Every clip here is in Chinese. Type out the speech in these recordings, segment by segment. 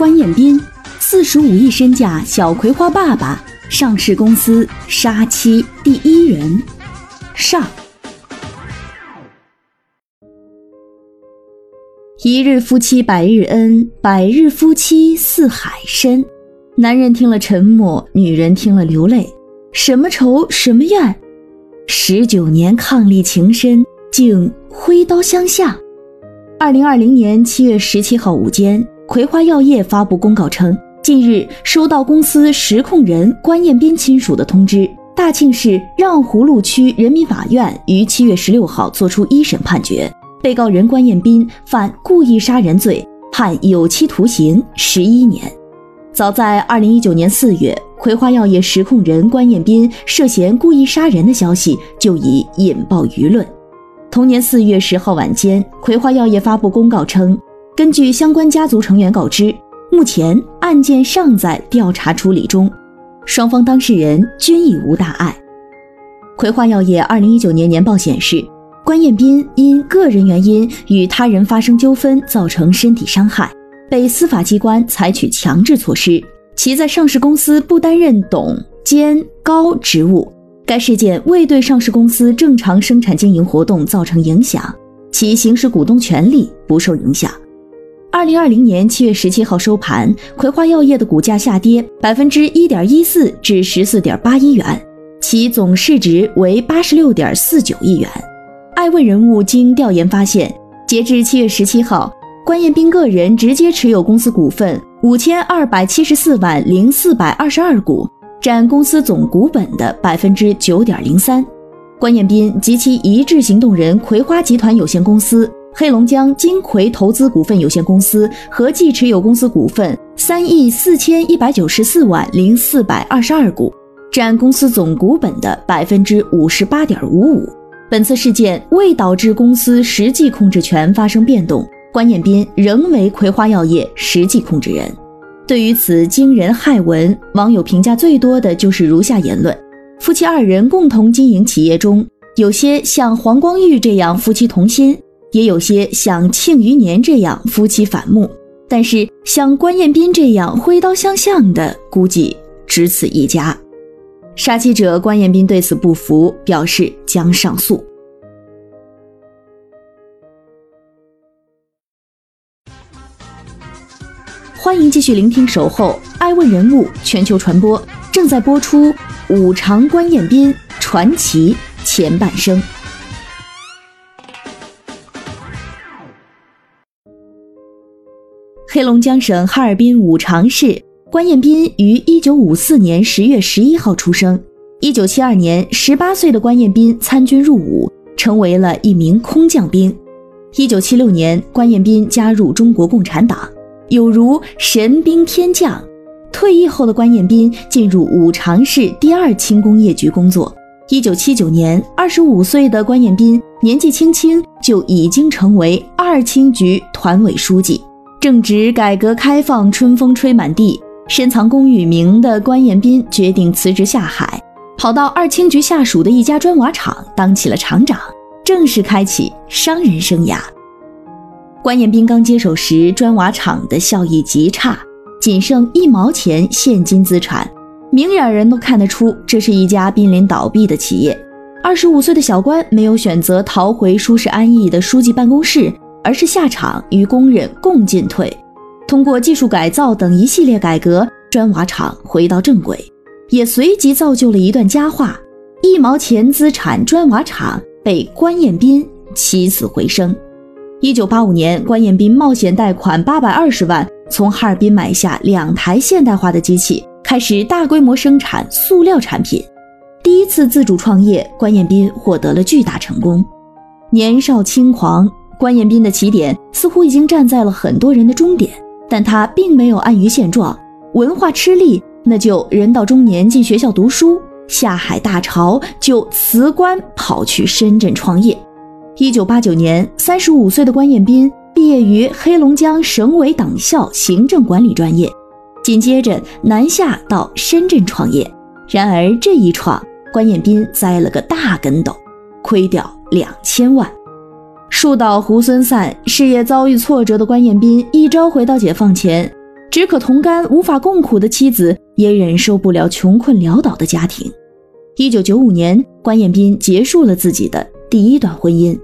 关彦斌，四十五亿身价小葵花爸爸，上市公司杀妻第一人。上，一日夫妻百日恩，百日夫妻似海深。男人听了沉默，女人听了流泪。什么仇什么怨？十九年伉俪情深，竟挥刀相向。二零二零年七月十七号午间，葵花药业发布公告称，近日收到公司实控人关彦斌亲属的通知，大庆市让胡路区人民法院于七月十六号作出一审判决，被告人关彦斌犯故意杀人罪，判有期徒刑十一年。早在二零一九年四月，葵花药业实控人关彦斌涉嫌故意杀人的消息就已引爆舆论。同年四月十号晚间，葵花药业发布公告称，根据相关家族成员告知，目前案件尚在调查处理中，双方当事人均已无大碍。葵花药业二零一九年年报显示，关彦斌因个人原因与他人发生纠纷，造成身体伤害，被司法机关采取强制措施，其在上市公司不担任董、监、高职务。该事件未对上市公司正常生产经营活动造成影响，其行使股东权利不受影响。二零二零年七月十七号收盘，葵花药业的股价下跌百分之一点一四至十四点八一元，其总市值为八十六点四九亿元。爱问人物经调研发现，截至七月十七号，关彦斌个人直接持有公司股份五千二百七十四万零四百二十二股。占公司总股本的百分之九点零三，关彦斌及其一致行动人葵花集团有限公司、黑龙江金葵投资股份有限公司合计持有公司股份三亿四千一百九十四万零四百二十二股，占公司总股本的百分之五十八点五五。本次事件未导致公司实际控制权发生变动，关彦斌仍为葵花药业实际控制人。对于此惊人骇闻，网友评价最多的就是如下言论：夫妻二人共同经营企业中，有些像黄光裕这样夫妻同心，也有些像庆余年这样夫妻反目，但是像关彦斌这样挥刀相向的，估计只此一家。杀妻者关彦斌对此不服，表示将上诉。欢迎继续聆听《守候爱问人物全球传播》，正在播出《五常关彦斌传奇》前半生。黑龙江省哈尔滨五常市关彦斌于一九五四年十月十一号出生。一九七二年，十八岁的关彦斌参军入伍，成为了一名空降兵。一九七六年，关彦斌加入中国共产党。有如神兵天降。退役后的关彦斌进入五常市第二轻工业局工作。一九七九年，二十五岁的关彦斌年纪轻轻就已经成为二轻局团委书记。正值改革开放春风吹满地，深藏功与名的关彦斌决定辞职下海，跑到二轻局下属的一家砖瓦厂当起了厂长，正式开启商人生涯。关彦斌刚接手时，砖瓦厂的效益极差，仅剩一毛钱现金资产，明眼人都看得出这是一家濒临倒闭的企业。二十五岁的小关没有选择逃回舒适安逸的书记办公室，而是下厂与工人共进退，通过技术改造等一系列改革，砖瓦厂回到正轨，也随即造就了一段佳话：一毛钱资产砖瓦厂被关彦斌起死回生。一九八五年，关彦斌冒险贷款八百二十万，从哈尔滨买下两台现代化的机器，开始大规模生产塑料产品。第一次自主创业，关彦斌获得了巨大成功。年少轻狂，关彦斌的起点似乎已经站在了很多人的终点。但他并没有安于现状，文化吃力，那就人到中年进学校读书，下海大潮就辞官跑去深圳创业。一九八九年，三十五岁的关彦斌毕业于黑龙江省委党校行政管理专业，紧接着南下到深圳创业。然而这一创，关彦斌栽了个大跟斗，亏掉两千万。树倒猢狲散，事业遭遇挫折的关彦斌一朝回到解放前，只可同甘无法共苦的妻子也忍受不了穷困潦倒的家庭。一九九五年，关彦斌结束了自己的第一段婚姻。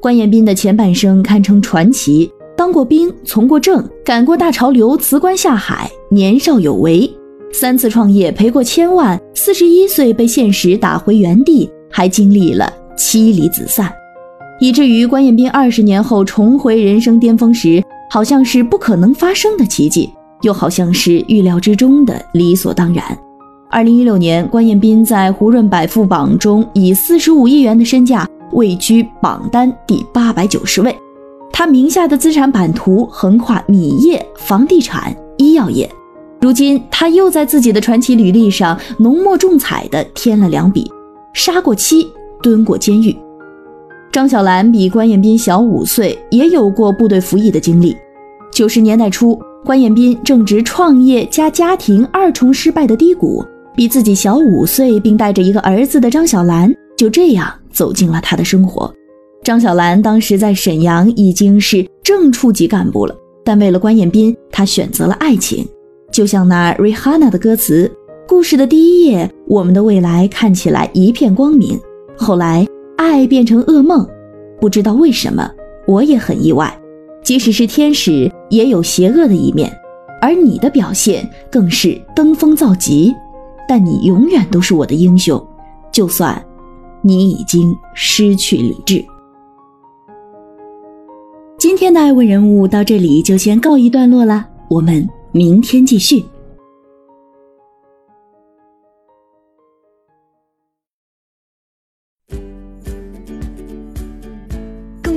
关彦斌的前半生堪称传奇：当过兵，从过政，赶过大潮流，辞官下海，年少有为，三次创业赔过千万，四十一岁被现实打回原地，还经历了妻离子散。以至于关彦斌二十年后重回人生巅峰时，好像是不可能发生的奇迹，又好像是预料之中的理所当然。二零一六年，关彦斌在胡润百富榜中以四十五亿元的身价位居榜单第八百九十位，他名下的资产版图横跨米业、房地产、医药业。如今，他又在自己的传奇履历上浓墨重彩地添了两笔：杀过妻，蹲过监狱。张小兰比关彦斌小五岁，也有过部队服役的经历。九十年代初，关彦斌正值创业加家庭二重失败的低谷，比自己小五岁并带着一个儿子的张小兰就这样走进了他的生活。张小兰当时在沈阳已经是正处级干部了，但为了关彦斌，她选择了爱情。就像那 Rihanna 的歌词：“故事的第一页，我们的未来看起来一片光明。”后来。爱变成噩梦，不知道为什么，我也很意外。即使是天使，也有邪恶的一面，而你的表现更是登峰造极。但你永远都是我的英雄，就算你已经失去理智。今天的爱问人物到这里就先告一段落了，我们明天继续。